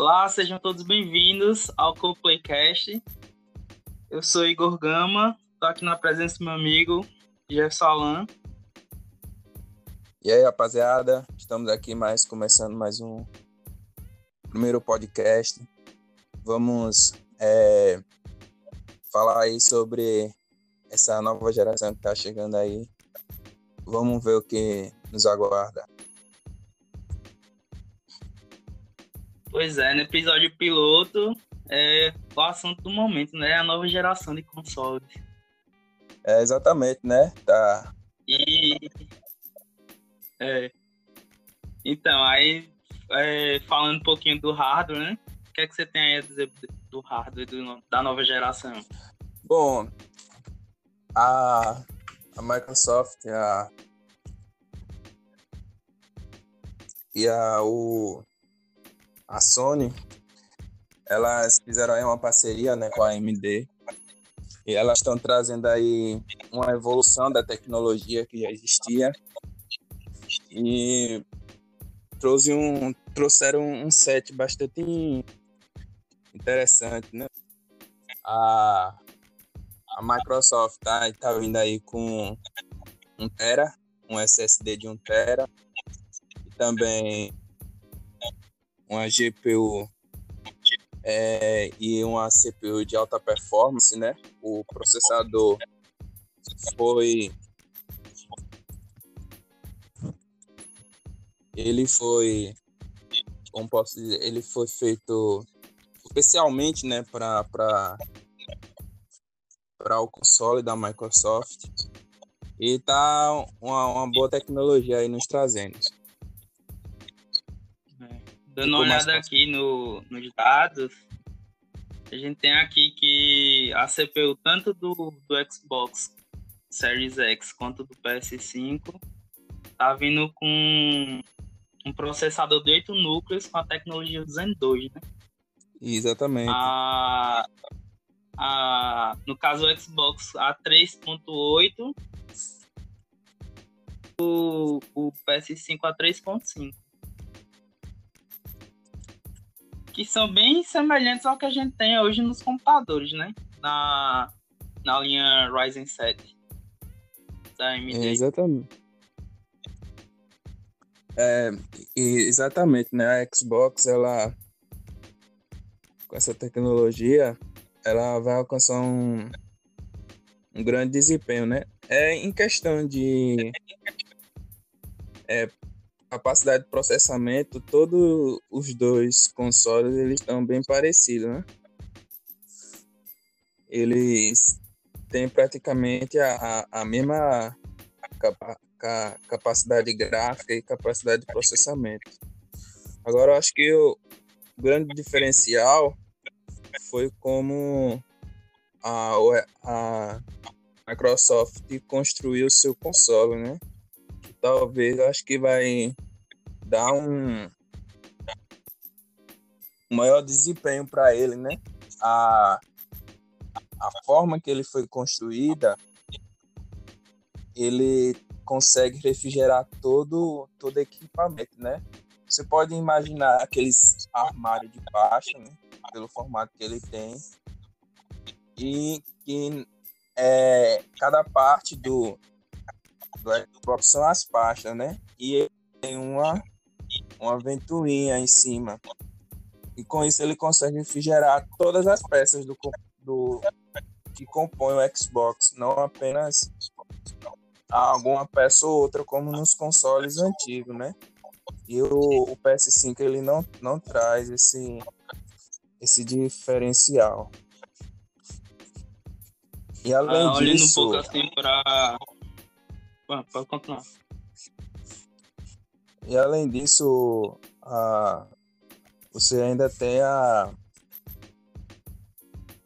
Olá, sejam todos bem-vindos ao CoPlaycast. Eu sou Igor Gama, estou aqui na presença do meu amigo Jefferson Alan. E aí, rapaziada, estamos aqui mais começando mais um primeiro podcast. Vamos é, falar aí sobre essa nova geração que está chegando aí. Vamos ver o que nos aguarda. Pois é, no episódio piloto, é o assunto do momento, né? A nova geração de consoles. É, exatamente, né? Tá. E. É. Então, aí, é, falando um pouquinho do hardware, né? O que é que você tem aí a dizer do hardware do, da nova geração? Bom, a, a Microsoft a, e a, o, a Sony, elas fizeram aí uma parceria né, com a AMD e elas estão trazendo aí uma evolução da tecnologia que já existia. E trouxe um, trouxeram um set bastante interessante, né? A, a Microsoft tá, tá vindo aí com um tera, um SSD de 1 tera. E também uma GPU é, e uma CPU de alta performance, né? O processador foi ele foi como posso dizer, ele foi feito especialmente, né, para para para o console da Microsoft e tá uma, uma boa tecnologia aí nos trazendo. Dando uma olhada aqui no, nos dados, a gente tem aqui que a CPU tanto do, do Xbox Series X quanto do PS5 tá vindo com um processador de 8 núcleos com a tecnologia do Zen 2, né? Exatamente. A, a, no caso, o Xbox A3.8, o, o PS5 A3.5. que são bem semelhantes ao que a gente tem hoje nos computadores, né? Na, na linha Ryzen 7 da AMD. É, exatamente. É, exatamente, né? A Xbox, ela com essa tecnologia, ela vai alcançar um, um grande desempenho, né? É em questão de é, capacidade de processamento, todos os dois consoles eles estão bem parecidos, né? Eles têm praticamente a, a, a mesma capa, capacidade gráfica e capacidade de processamento. Agora, eu acho que o grande diferencial foi como a, a Microsoft construiu seu console, né? Talvez acho que vai dar um, maior desempenho para ele, né? A, a forma que ele foi construída, ele consegue refrigerar todo todo equipamento, né? Você pode imaginar aqueles armários de baixo, né? pelo formato que ele tem, e que é, cada parte do, do Xbox são as pastas, né? E ele tem uma, uma ventoinha em cima. E com isso ele consegue refrigerar todas as peças do, do que compõem o Xbox, não apenas alguma peça ou outra, como nos consoles antigos, né? E o, o PS5 ele não, não traz esse, esse diferencial. E além ah, olhando disso, um pouco assim para pode continuar. E além disso, a, você ainda tem a.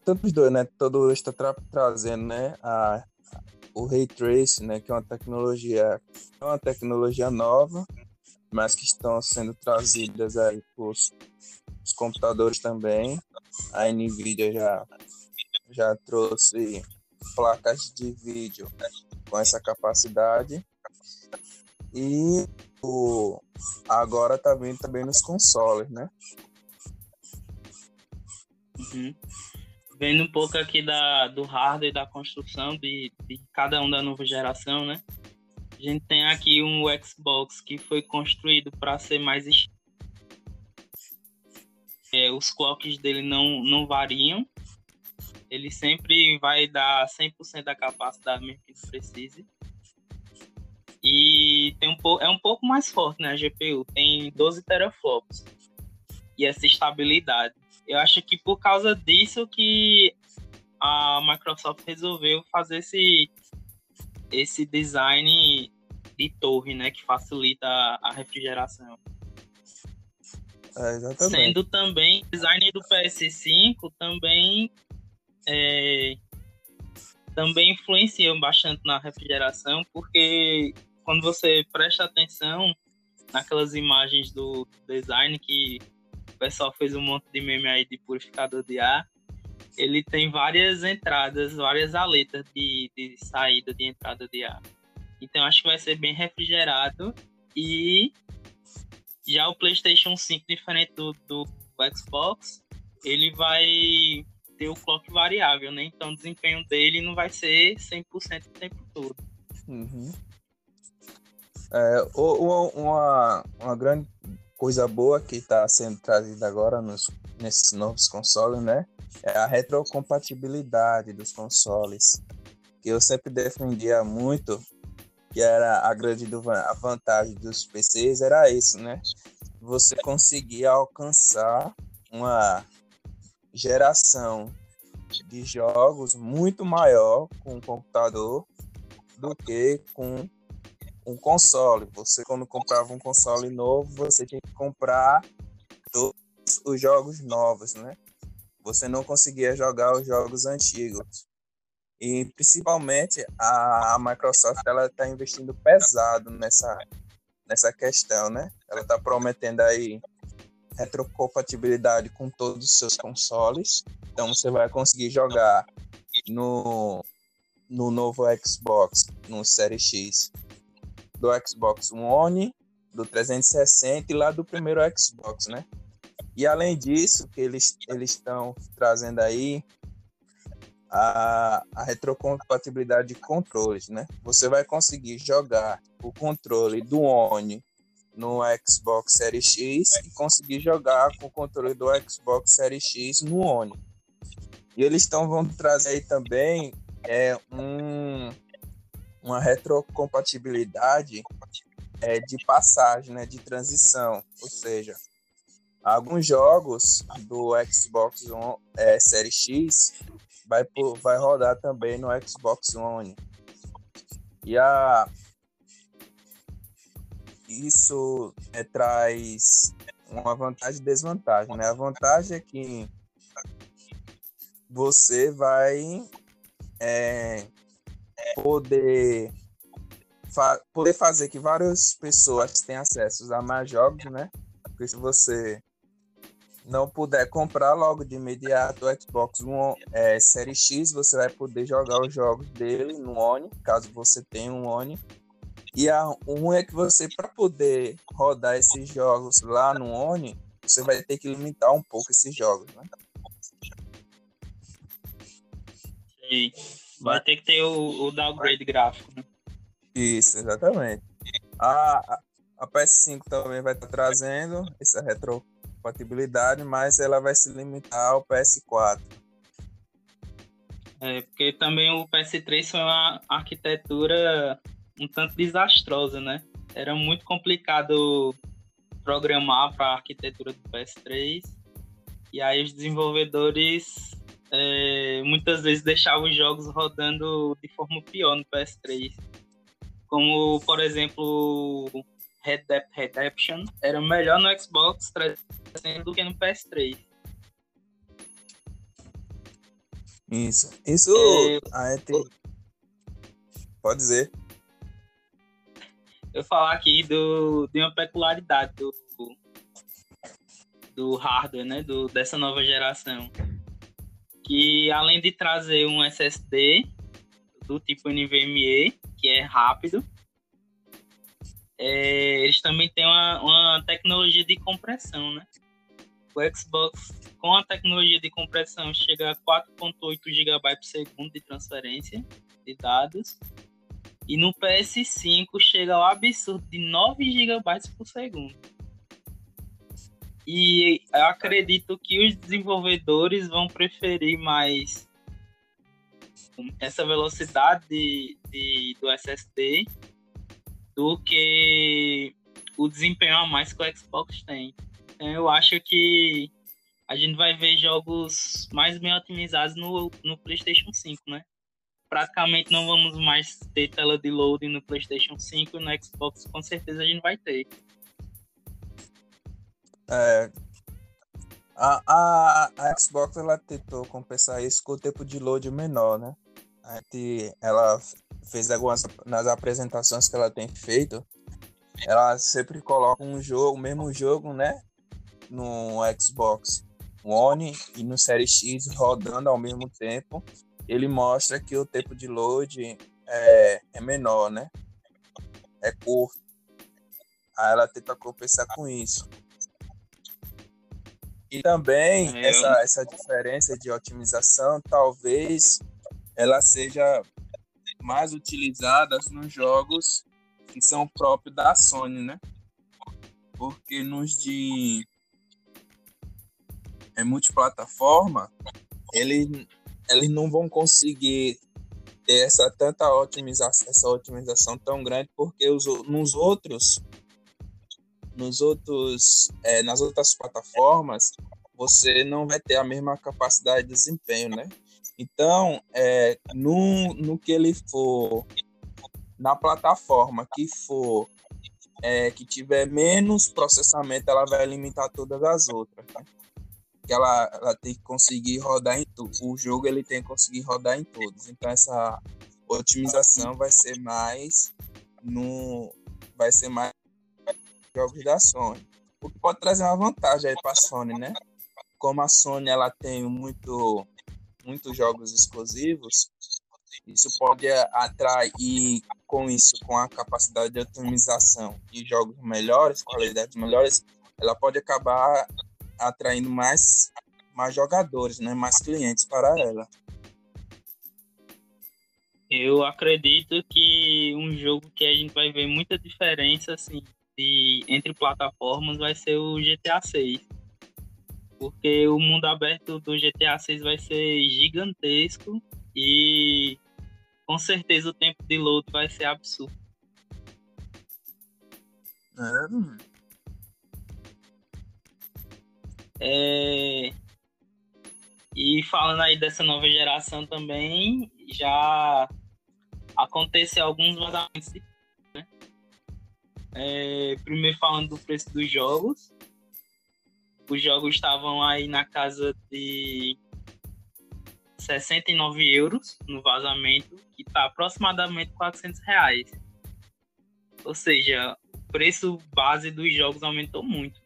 Tanto os dois, né? Todo está tra trazendo, né? A, o Ray Trace, né? Que é uma tecnologia, é uma tecnologia nova, mas que estão sendo trazidas aí para os computadores também. A Nvidia já, já trouxe placas de vídeo com essa capacidade. E o, agora tá vindo também nos consoles, né? Uhum. Vendo um pouco aqui da, do hardware da construção de, de cada um da nova geração, né? A gente tem aqui um Xbox que foi construído para ser mais é, os clocks dele não, não variam. Ele sempre vai dar 100% da capacidade mesmo que precise. E tem um é um pouco mais forte, né? A GPU tem 12 teraflops. E essa estabilidade. Eu acho que por causa disso que a Microsoft resolveu fazer esse, esse design de torre, né? Que facilita a refrigeração. É, exatamente. Sendo também design do PS5 também é, também influenciam bastante na refrigeração, porque quando você presta atenção naquelas imagens do design que o pessoal fez um monte de meme aí de purificador de ar, ele tem várias entradas, várias aletas de, de saída de entrada de ar. Então acho que vai ser bem refrigerado e já o PlayStation 5 diferente do, do Xbox, ele vai ter o clock variável, né? Então o desempenho dele não vai ser 100% o tempo todo. Uhum. É, uma, uma grande coisa boa que está sendo trazida agora nos, nesses novos consoles, né? É a retrocompatibilidade dos consoles. Que eu sempre defendia muito, que era a grande a vantagem dos PCs, era isso, né? Você conseguia alcançar uma geração de jogos muito maior com o computador do que com um console. Você, quando comprava um console novo, você tinha que comprar todos os jogos novos, né? Você não conseguia jogar os jogos antigos. E principalmente a, Microsoft ela está investindo pesado nessa, nessa questão, né? Ela está prometendo aí retrocompatibilidade com todos os seus consoles. Então você vai conseguir jogar no, no novo Xbox, no Série X, do Xbox One, do 360 e lá do primeiro Xbox, né? E além disso, que eles eles estão trazendo aí a, a retrocompatibilidade de controles, né? Você vai conseguir jogar o controle do One no Xbox Series X e conseguir jogar com o controle do Xbox Series X no One. E eles estão vão trazer aí também é, um, uma retrocompatibilidade é, de passagem, né, de transição, ou seja, alguns jogos do Xbox One é, Série X vai, vai rodar também no Xbox One. E a, isso é, traz uma vantagem e desvantagem, né? A vantagem é que você vai é, poder fa poder fazer que várias pessoas tenham acesso a mais jogos, né? Porque se você não puder comprar logo de imediato o Xbox One é, Série X, você vai poder jogar os jogos dele no One, caso você tenha um One. E a, ruim é que você, para poder rodar esses jogos lá no One, você vai ter que limitar um pouco esses jogos, né? Sim. Vai ter que ter o, o downgrade gráfico, né? Isso, exatamente. A, a, a PS5 também vai estar trazendo essa retrocompatibilidade, mas ela vai se limitar ao PS4. É, porque também o PS3 foi uma arquitetura um tanto desastrosa, né? Era muito complicado programar para a arquitetura do PS3. E aí os desenvolvedores é, muitas vezes deixavam os jogos rodando de forma pior no PS3. Como, por exemplo, Red Dead Redemption era melhor no Xbox 360 do que no PS3. Isso. Isso. É, tem... Pode dizer. Eu falar aqui do, de uma peculiaridade do, do hardware, né? Do, dessa nova geração. Que além de trazer um SSD do tipo NVMe, que é rápido, é, eles também têm uma, uma tecnologia de compressão, né? o Xbox com a tecnologia de compressão chega a 4.8 GB por segundo de transferência de dados. E no PS5 chega ao absurdo de 9 GB por segundo. E eu acredito que os desenvolvedores vão preferir mais essa velocidade de, de, do SSD do que o desempenho a mais que o Xbox tem. Então eu acho que a gente vai ver jogos mais bem otimizados no, no PlayStation 5, né? Praticamente não vamos mais ter tela de loading no PlayStation 5 e no Xbox com certeza a gente vai ter. É, a, a, a Xbox ela tentou compensar isso com o tempo de load menor, né? A gente, ela fez algumas nas apresentações que ela tem feito, ela sempre coloca um jogo, o mesmo jogo, né? No Xbox One e no Series X rodando ao mesmo tempo. Ele mostra que o tempo de load é, é menor, né? É curto. Aí ela tenta compensar com isso. E também é. essa, essa diferença de otimização talvez ela seja mais utilizada nos jogos que são próprios da Sony, né? Porque nos de é multiplataforma, eles, eles não vão conseguir ter essa tanta otimização, essa otimização tão grande, porque os, nos outros nos outros, é, nas outras plataformas, você não vai ter a mesma capacidade de desempenho, né? Então, é, no, no que ele for, na plataforma que for, é, que tiver menos processamento, ela vai limitar todas as outras. Né? Que ela, ela tem que conseguir rodar em tudo. O jogo ele tem que conseguir rodar em todos. Então, essa otimização vai ser mais no. Vai ser mais jogos da Sony. O que pode trazer uma vantagem aí para a Sony, né? Como a Sony ela tem muito, muitos jogos exclusivos, isso pode atrair com isso, com a capacidade de otimização e jogos melhores, qualidades melhores, ela pode acabar atraindo mais, mais jogadores, né? mais clientes para ela. Eu acredito que um jogo que a gente vai ver muita diferença assim, de, entre plataformas vai ser o GTA 6. Porque o mundo aberto do GTA 6 vai ser gigantesco e com certeza o tempo de load vai ser absurdo. É... E falando aí dessa nova geração também, já aconteceu alguns vazamentos de é, primeiro falando do preço dos jogos. Os jogos estavam aí na casa de 69 euros no vazamento, que está aproximadamente 400 reais. Ou seja, o preço base dos jogos aumentou muito.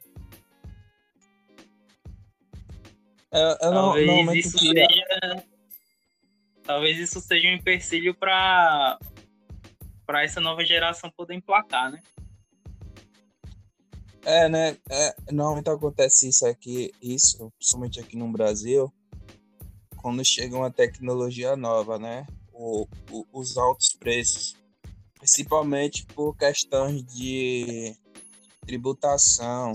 É, eu talvez não, isso seja, talvez isso seja um empecilho para para essa nova geração poder emplacar, né? É, né? É, normalmente acontece isso aqui, isso, principalmente aqui no Brasil, quando chega uma tecnologia nova, né? O, o, os altos preços, principalmente por questões de tributação.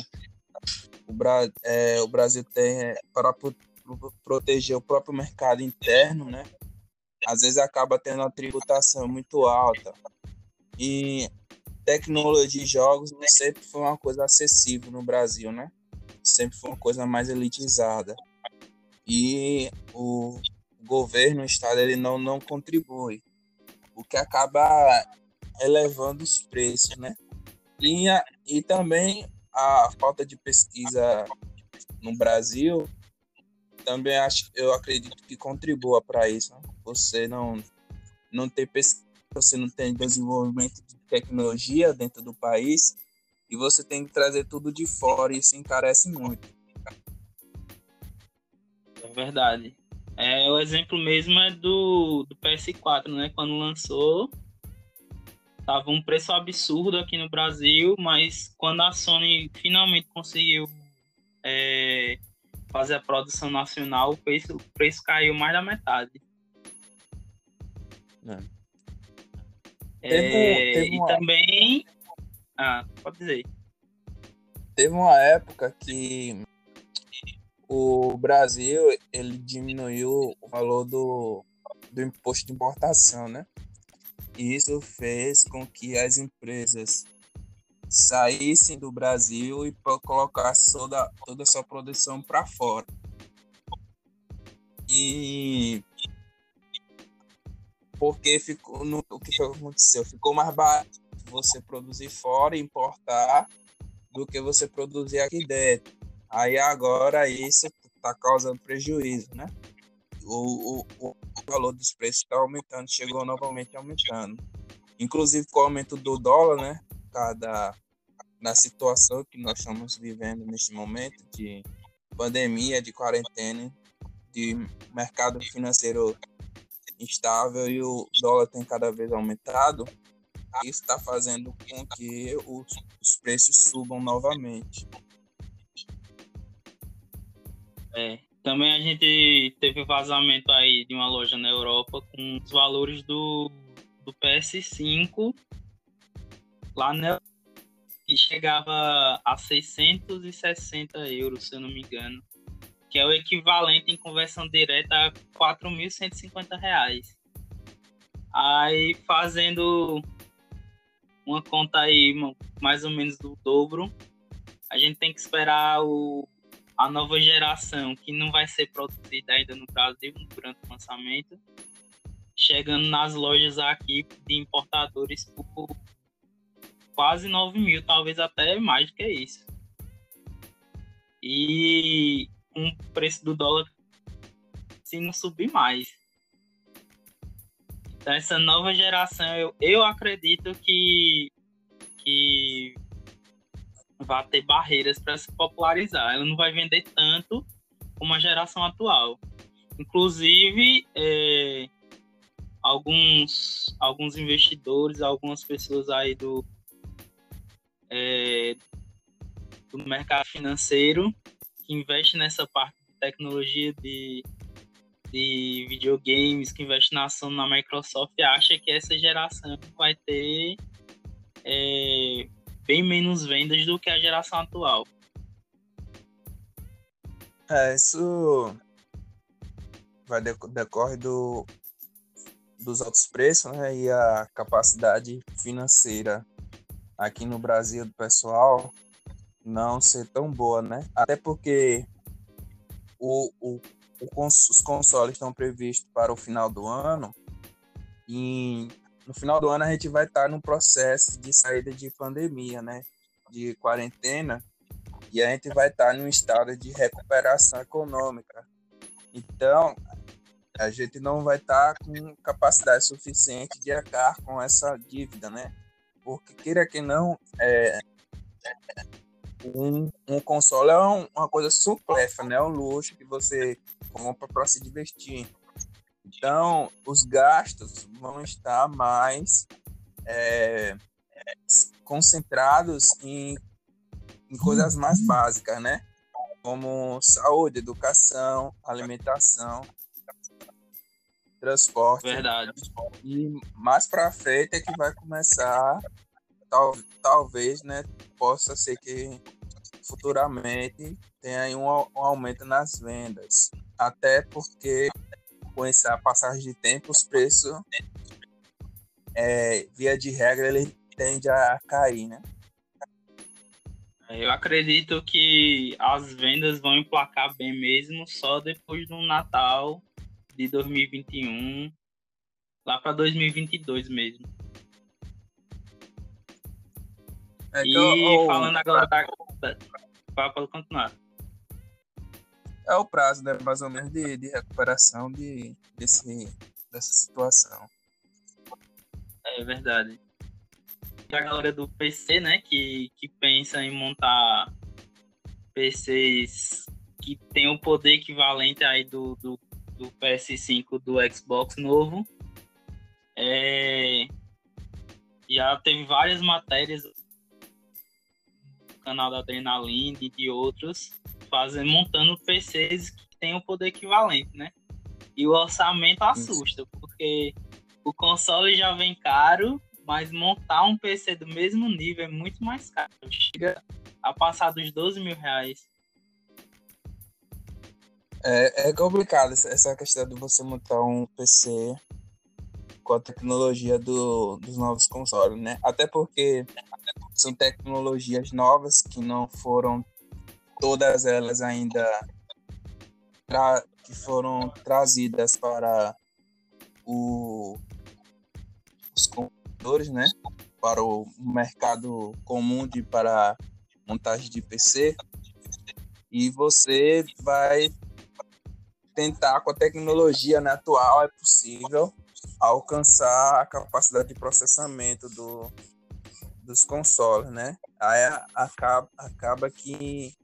O, Bra é, o Brasil tem, é, para proteger o próprio mercado interno, né? Às vezes acaba tendo uma tributação muito alta. E tecnologia e jogos sempre foi uma coisa acessível no Brasil, né? Sempre foi uma coisa mais elitizada. E o governo, o Estado, ele não, não contribui. O que acaba elevando os preços, né? E, a, e também a falta de pesquisa no Brasil também acho, eu acredito que contribua para isso. Né? Você não, não ter pesquisa, você não tem desenvolvimento de tecnologia dentro do país e você tem que trazer tudo de fora e isso encarece muito. É verdade. É, o exemplo mesmo é do, do PS4, né? Quando lançou, tava um preço absurdo aqui no Brasil, mas quando a Sony finalmente conseguiu é, fazer a produção nacional, o preço, o preço caiu mais da metade. É. É, teve, teve uma... E também. Ah, pode dizer. Teve uma época que o Brasil ele diminuiu o valor do, do imposto de importação, né? Isso fez com que as empresas saíssem do Brasil e colocassem toda, toda a sua produção para fora. E porque ficou no, o que aconteceu? Ficou mais barato você produzir fora e importar do que você produzir aqui dentro. Aí agora isso está causando prejuízo, né? O, o, o valor dos preços está aumentando, chegou novamente aumentando. Inclusive com o aumento do dólar, né? Cada na situação que nós estamos vivendo neste momento de pandemia, de quarentena, de mercado financeiro instável e o dólar tem cada vez aumentado, isso está fazendo com que os, os preços subam novamente. É, também a gente teve vazamento aí de uma loja na Europa com os valores do, do PS5 lá na que chegava a 660 euros, se eu não me engano, que é o equivalente em conversão direta a 4.150 reais. Aí fazendo uma conta aí mais ou menos do dobro, a gente tem que esperar o, a nova geração, que não vai ser produzida ainda no Brasil durante o lançamento, chegando nas lojas aqui de importadores por quase 9 mil, talvez até mais do que isso. E o preço do dólar se não subir mais. Então essa nova geração, eu, eu acredito que, que vai ter barreiras para se popularizar. Ela não vai vender tanto como a geração atual. Inclusive, é, alguns, alguns investidores, algumas pessoas aí do, é, do mercado financeiro que investe nessa parte de tecnologia de, de videogames, que investe na ação na Microsoft, acha que essa geração vai ter é, bem menos vendas do que a geração atual. É, isso vai decorrer do, dos altos preços né, e a capacidade financeira aqui no Brasil do pessoal não ser tão boa, né? Até porque o, o, o os consoles estão previstos para o final do ano e no final do ano a gente vai estar num processo de saída de pandemia, né? De quarentena e a gente vai estar num estado de recuperação econômica. Então, a gente não vai estar com capacidade suficiente de arcar com essa dívida, né? porque queira que não, é, um, um console é um, uma coisa supérflua, né? É um luxo que você compra para se divertir. Então, os gastos vão estar mais é, concentrados em, em coisas mais básicas, né? Como saúde, educação, alimentação, transporte. Verdade. E mais para frente é que vai começar, tal, talvez, né, possa ser que futuramente tenha aí um, um aumento nas vendas. Até porque com essa passagem de tempo, os preços, é, via de regra, ele tende a cair, né? Eu acredito que as vendas vão emplacar bem mesmo só depois do Natal de 2021 lá para 2022 mesmo. É, e eu, falando agora da. Para continuar. É o prazo, né? Mais ou menos de, de recuperação de, desse, dessa situação. É verdade. A galera do PC, né? Que, que pensa em montar PCs que tem o poder equivalente aí do, do do PS5 do Xbox novo. É, já teve várias matérias no canal da Adrenaline e de outros fazendo, montando PCs que têm o poder equivalente, né? E o orçamento assusta, porque o console já vem caro, mas montar um PC do mesmo nível é muito mais caro. Chega a passar dos 12 mil reais. É, é complicado essa questão de você montar um PC com a tecnologia do, dos novos consoles, né? Até porque são tecnologias novas que não foram todas elas ainda que foram trazidas para o, os computadores, né? Para o mercado comum de para montagem de PC. E você vai tentar com a tecnologia né, atual é possível alcançar a capacidade de processamento do, dos consoles, né? Aí acaba, acaba que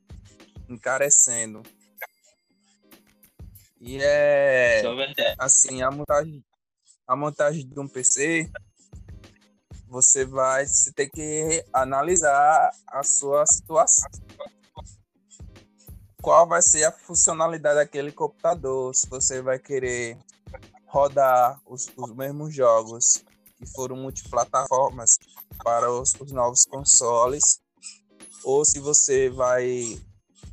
encarecendo. E é, assim, a montagem, a montagem de um PC, você vai você tem que analisar a sua situação. Qual vai ser a funcionalidade daquele computador? Se você vai querer rodar os, os mesmos jogos que foram multiplataformas para os, os novos consoles, ou se você vai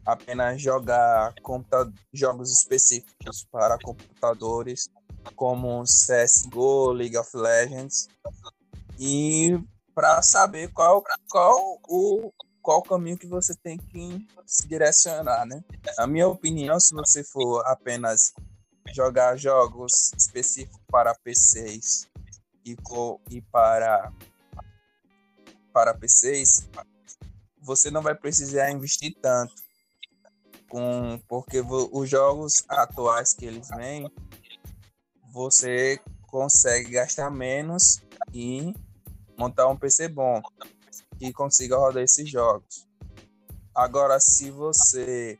apenas jogar jogos específicos para computadores, como CSGO, League of Legends, e para saber qual, qual o qual caminho que você tem que se direcionar, né? Na minha opinião, se você for apenas jogar jogos específicos para PCs e, e para, para PCs, você não vai precisar investir tanto. Com, porque os jogos atuais que eles vêm, você consegue gastar menos e montar um PC bom que consiga rodar esses jogos. Agora, se você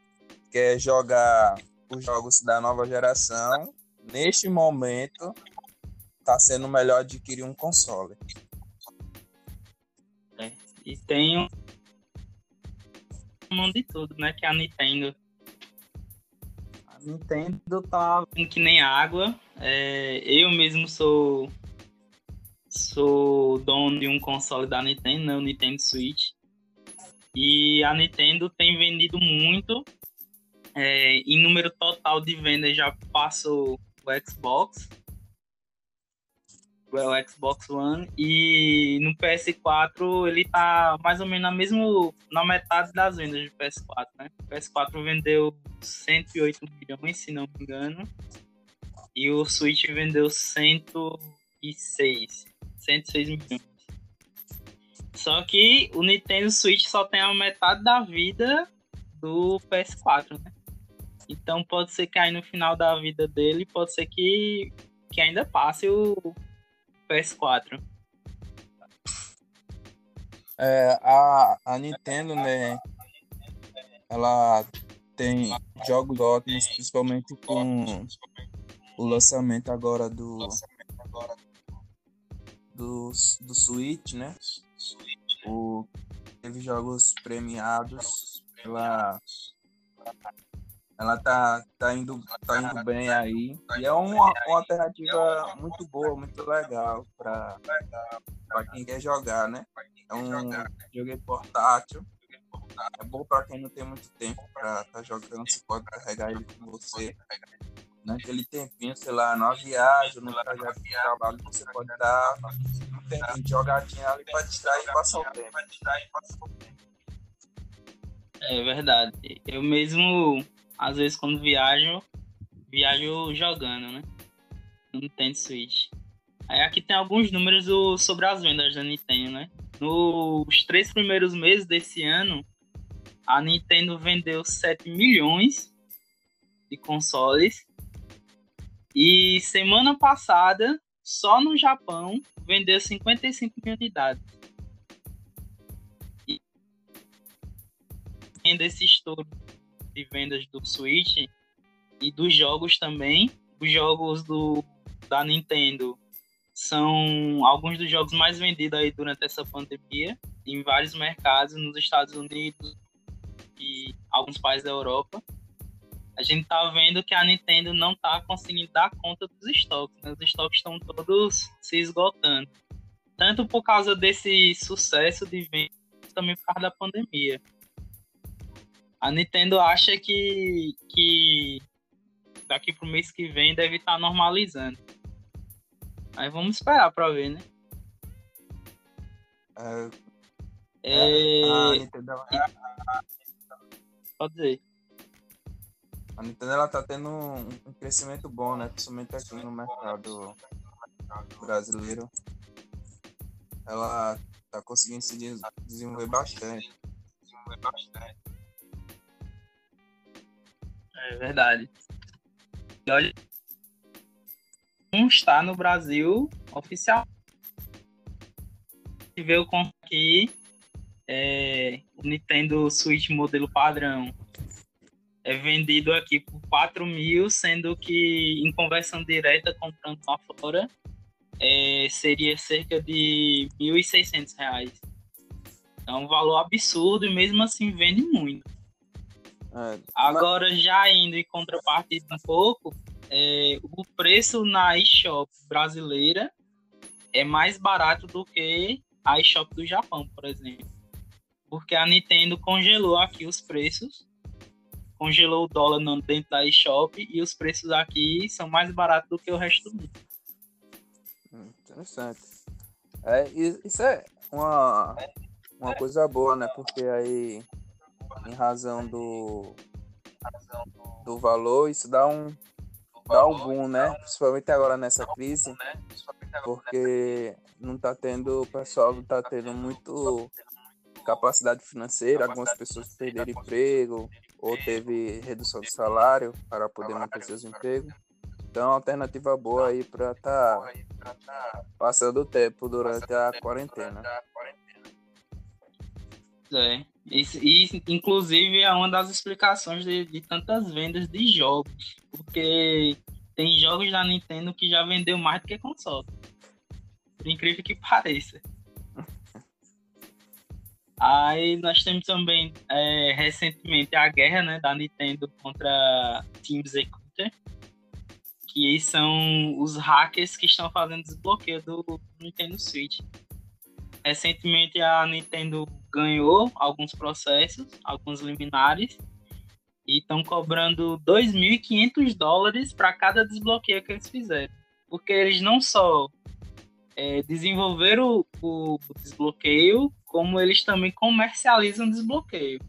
quer jogar os jogos da nova geração, neste momento, está sendo melhor adquirir um console. É, e tem mão de tudo, né? Que é a Nintendo. A Nintendo tá que nem água. É, eu mesmo sou sou dono de um console da Nintendo, né? O Nintendo Switch. E a Nintendo tem vendido muito é, em número total de vendas já passou o Xbox, o Xbox One, e no PS4 ele tá mais ou menos na, mesmo, na metade das vendas do PS4, né? O PS4 vendeu 108 milhões, se não me engano, e o Switch vendeu 106, 106 milhões. Só que o Nintendo Switch só tem a metade da vida do PS4, né? Então pode ser que aí no final da vida dele, pode ser que, que ainda passe o PS4. É, a, a Nintendo, né? Ela tem jogos ótimos, principalmente com o lançamento agora do do, do Switch, né? O, teve jogos premiados pela ela tá, tá, indo, tá indo bem aí. E é uma, uma alternativa muito boa, muito legal para quem quer jogar, né? É um jogo portátil. É bom para quem não tem muito tempo para estar tá jogando, você pode carregar ele com você. Naquele tempinho, sei lá, na viagem, no trajeto de trabalho, você pode dar um tempinho de jogadinha ali para distrair e passar o tempo. É verdade. Eu mesmo às vezes quando viajo, viajo jogando, né? No Nintendo Switch. Aí aqui tem alguns números do, sobre as vendas da Nintendo, né? Nos três primeiros meses desse ano, a Nintendo vendeu 7 milhões de consoles. E semana passada, só no Japão, vendeu 55 mil unidades. E esse estouro de vendas do Switch e dos jogos também. Os jogos do, da Nintendo são alguns dos jogos mais vendidos aí durante essa pandemia em vários mercados nos Estados Unidos, e alguns países da Europa, a gente está vendo que a Nintendo não está conseguindo dar conta dos estoques. Né? Os estoques estão todos se esgotando. Tanto por causa desse sucesso de venda, também por causa da pandemia. A Nintendo acha que, que daqui pro mês que vem deve estar tá normalizando. Aí vamos esperar para ver, né? É, é... A Nintendo... Pode dizer. A Nintendo ela tá tendo um, um crescimento bom, né? Principalmente aqui no mercado brasileiro. Ela tá conseguindo se desenvolver bastante. Desenvolver bastante. É verdade. E olha, não está no Brasil oficial. Vê o aqui é, o Nintendo Switch modelo padrão é vendido aqui por 4 mil, sendo que em conversão direta comprando lá fora é, seria cerca de 1.600 reais. É um valor absurdo e mesmo assim vende muito. É, Agora, mas... já indo em contrapartida um pouco, é, o preço na eShop brasileira é mais barato do que a eShop do Japão, por exemplo. Porque a Nintendo congelou aqui os preços congelou o dólar dentro da eShop e os preços aqui são mais baratos do que o resto do mundo. Hum, interessante. É, isso é uma, uma coisa boa, né? Porque aí, em razão do, do valor, isso dá um, dá um boom, né? Principalmente agora nessa crise, porque não tá tendo, o pessoal não tá tendo muito capacidade financeira, algumas pessoas perderam emprego, ou teve redução de salário para poder manter seus empregos. Então, alternativa boa aí para tá passando o tempo durante a quarentena. É. Isso, isso, inclusive, é uma das explicações de, de tantas vendas de jogos. Porque tem jogos da Nintendo que já vendeu mais do que console. Por incrível que pareça. Aí nós temos também é, recentemente a guerra né, da Nintendo contra Team Executor, que são os hackers que estão fazendo desbloqueio do Nintendo Switch. Recentemente a Nintendo ganhou alguns processos, alguns liminares, e estão cobrando 2.500 dólares para cada desbloqueio que eles fizeram. Porque eles não só é, desenvolveram o, o desbloqueio, como eles também comercializam desbloqueio.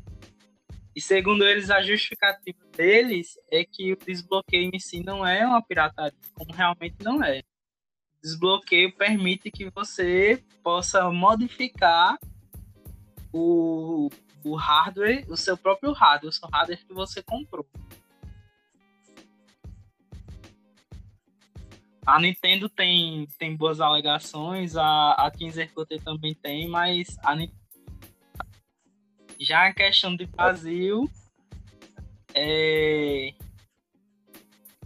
E segundo eles, a justificativa deles é que o desbloqueio em si não é uma pirataria, como realmente não é. Desbloqueio permite que você possa modificar o, o hardware, o seu próprio hardware, o seu hardware que você comprou. A Nintendo tem, tem boas alegações, a, a Team também tem, mas a já a questão de Brasil, é,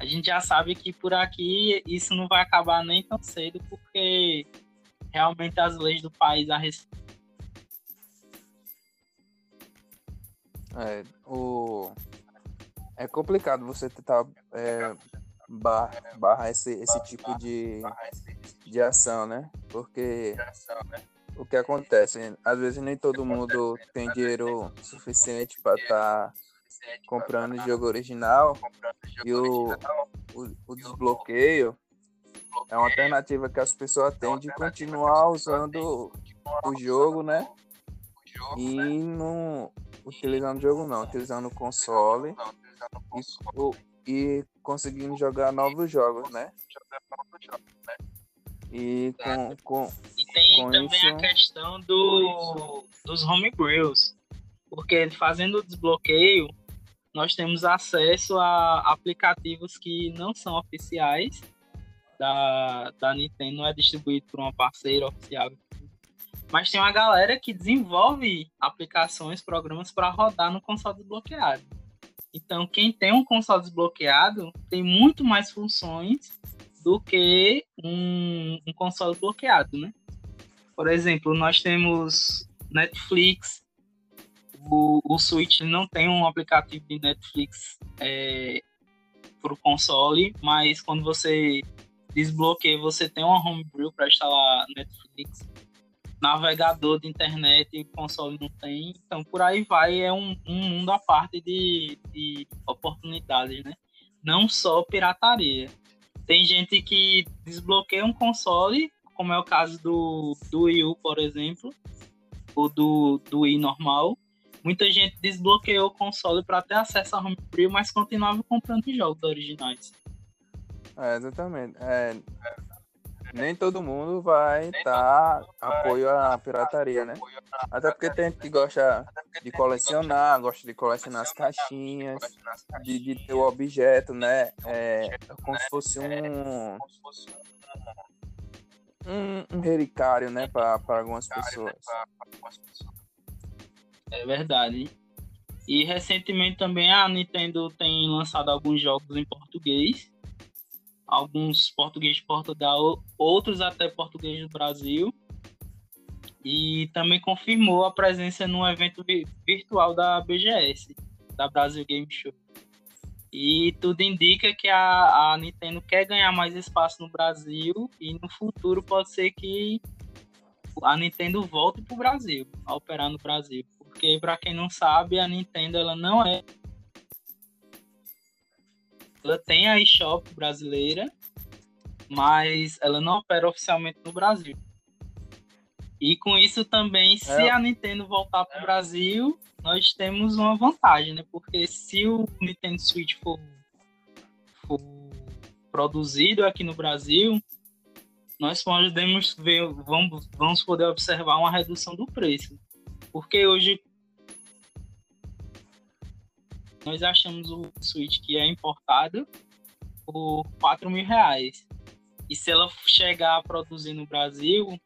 a gente já sabe que por aqui isso não vai acabar nem tão cedo, porque realmente as leis do país a é, o... é complicado você tentar é, barra, barra esse, esse tipo de, de ação, né? Porque o que acontece? Às vezes nem todo mundo tem dinheiro suficiente para estar tá comprando jogo original e o, o, o desbloqueio é uma alternativa que as pessoas têm de continuar usando o jogo, né? E não utilizando o jogo não, utilizando o console e, e conseguindo jogar novos jogos, né? E com, com e tem com também isso... a questão do, dos homebrews, porque fazendo o desbloqueio, nós temos acesso a aplicativos que não são oficiais da, da Nintendo, não é distribuído por uma parceira oficial. Mas tem uma galera que desenvolve aplicações, programas para rodar no console desbloqueado. Então, quem tem um console desbloqueado tem muito mais funções do que um, um console bloqueado, né? Por exemplo, nós temos Netflix, O, o Switch não tem um aplicativo de Netflix é, para o console, mas quando você desbloqueia, você tem uma homebrew para instalar Netflix. Navegador de internet, o console não tem. Então, por aí vai, é um, um mundo à parte de, de oportunidades, né? Não só pirataria. Tem gente que desbloqueia um console, como é o caso do, do Wii U, por exemplo, ou do, do Wii normal, muita gente desbloqueou o console para ter acesso a homebrew, mas continuava comprando jogos originais. É, exatamente. É, nem todo mundo vai estar tá apoio à pirataria, né? Até porque tem gente que gosta de colecionar, gosta de colecionar as caixinhas, de, de ter o objeto, né? É como se fosse um. Um, um relicário, né? Para algumas pessoas. É verdade. E recentemente também a Nintendo tem lançado alguns jogos em português. Alguns português de Portugal, outros até português do Brasil. E também confirmou a presença no evento virtual da BGS, da Brasil Game Show. E tudo indica que a, a Nintendo quer ganhar mais espaço no Brasil e no futuro pode ser que a Nintendo volte para o Brasil, a operar no Brasil porque para quem não sabe, a Nintendo ela não é ela tem a eShop brasileira, mas ela não opera oficialmente no Brasil. E com isso também, se é. a Nintendo voltar para o Brasil, nós temos uma vantagem, né? Porque se o Nintendo Switch for, for produzido aqui no Brasil, nós podemos ver, vamos, vamos poder observar uma redução do preço. Porque hoje nós achamos o Switch que é importado por 4 mil reais. E se ela chegar a produzir no Brasil,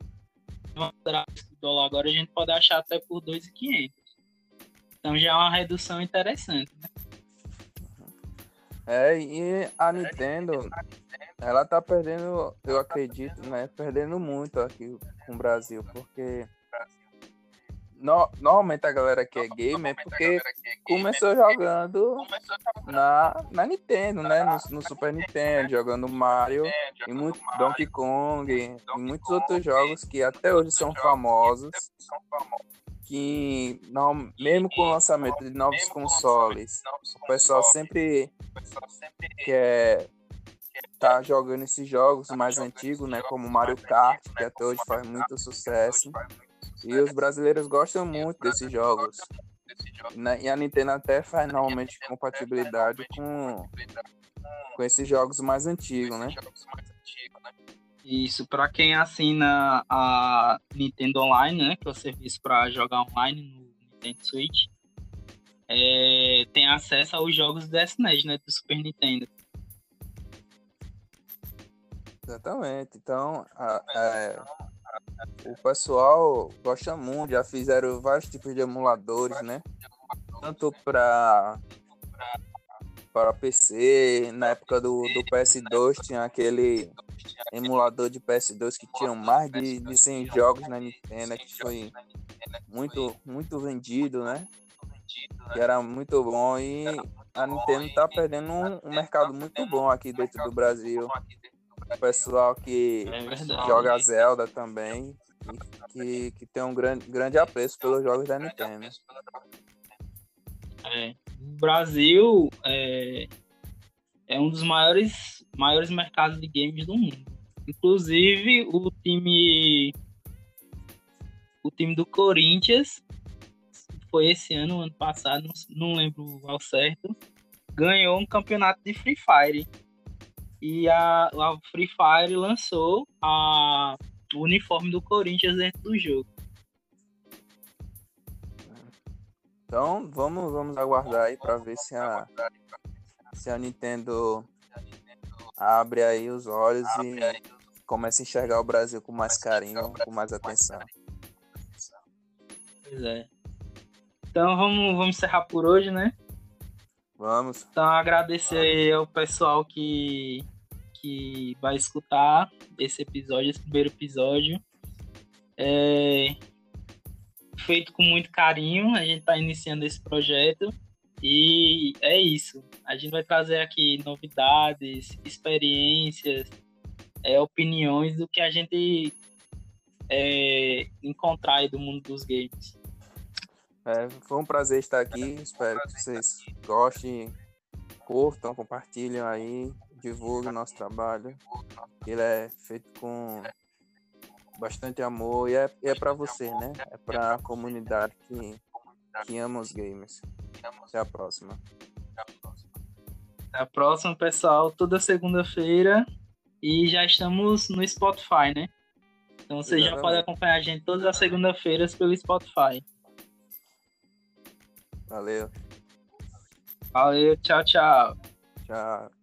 agora a gente pode achar até por 2.500. Então já é uma redução interessante, né? É, e a Nintendo, ela tá perdendo, eu acredito, né? Perdendo muito aqui com o Brasil, porque no, normalmente a galera que é gamer é porque começou jogando na, na Nintendo, né? No, no Super Nintendo, jogando Mario e muito Donkey Kong e muitos outros jogos que até hoje são famosos. Que não, mesmo com o lançamento de novos consoles, o pessoal sempre quer tá jogando esses jogos mais antigos, né? Como Mario Kart, que até hoje faz muito sucesso. E os brasileiros gostam muito desses jogos. E a Nintendo até faz normalmente compatibilidade com, com esses jogos mais antigos, né? Isso, para quem assina a Nintendo Online, né, que é o serviço para jogar online no Nintendo Switch, é, tem acesso aos jogos do SNES, né, do Super Nintendo. Exatamente. Então, a, a, o pessoal gosta muito, já fizeram vários tipos de emuladores, né? Tanto para para PC, na época do, do PS2 tinha aquele emulador de PS2 que tinha mais de, de 100 jogos na Nintendo, que foi muito, muito vendido, né? Que era muito bom e a Nintendo tá perdendo um, um mercado muito bom aqui dentro do Brasil o pessoal que é joga Zelda também, que, que tem um grande, grande apreço pelos jogos da Nintendo. É. O Brasil é, é um dos maiores, maiores mercados de games do mundo. Inclusive, o time o time do Corinthians foi esse ano, ano passado, não, não lembro ao certo, ganhou um campeonato de Free Fire e a, a Free Fire lançou a, o uniforme do Corinthians dentro do jogo. Então vamos, vamos aguardar aí para ver se a, se a Nintendo abre aí os olhos e começa a enxergar o Brasil com mais carinho, com mais atenção. Pois é. Então vamos, vamos encerrar por hoje, né? Vamos. Então agradecer ao pessoal que que vai escutar esse episódio, esse primeiro episódio. É... feito com muito carinho. A gente está iniciando esse projeto e é isso. A gente vai trazer aqui novidades, experiências, é, opiniões do que a gente é, encontrar aí do mundo dos games. É, foi um prazer estar aqui. Espero que vocês gostem, curtam, compartilhem aí, divulguem o nosso trabalho. Ele é feito com bastante amor e é, é para você, né? É para a comunidade que, que ama os games. Até a próxima. Até a próxima, pessoal. Toda segunda-feira. E já estamos no Spotify, né? Então você Exatamente. já pode acompanhar a gente todas as segunda-feiras pelo Spotify. Valeu. Valeu, tchau, tchau. Tchau.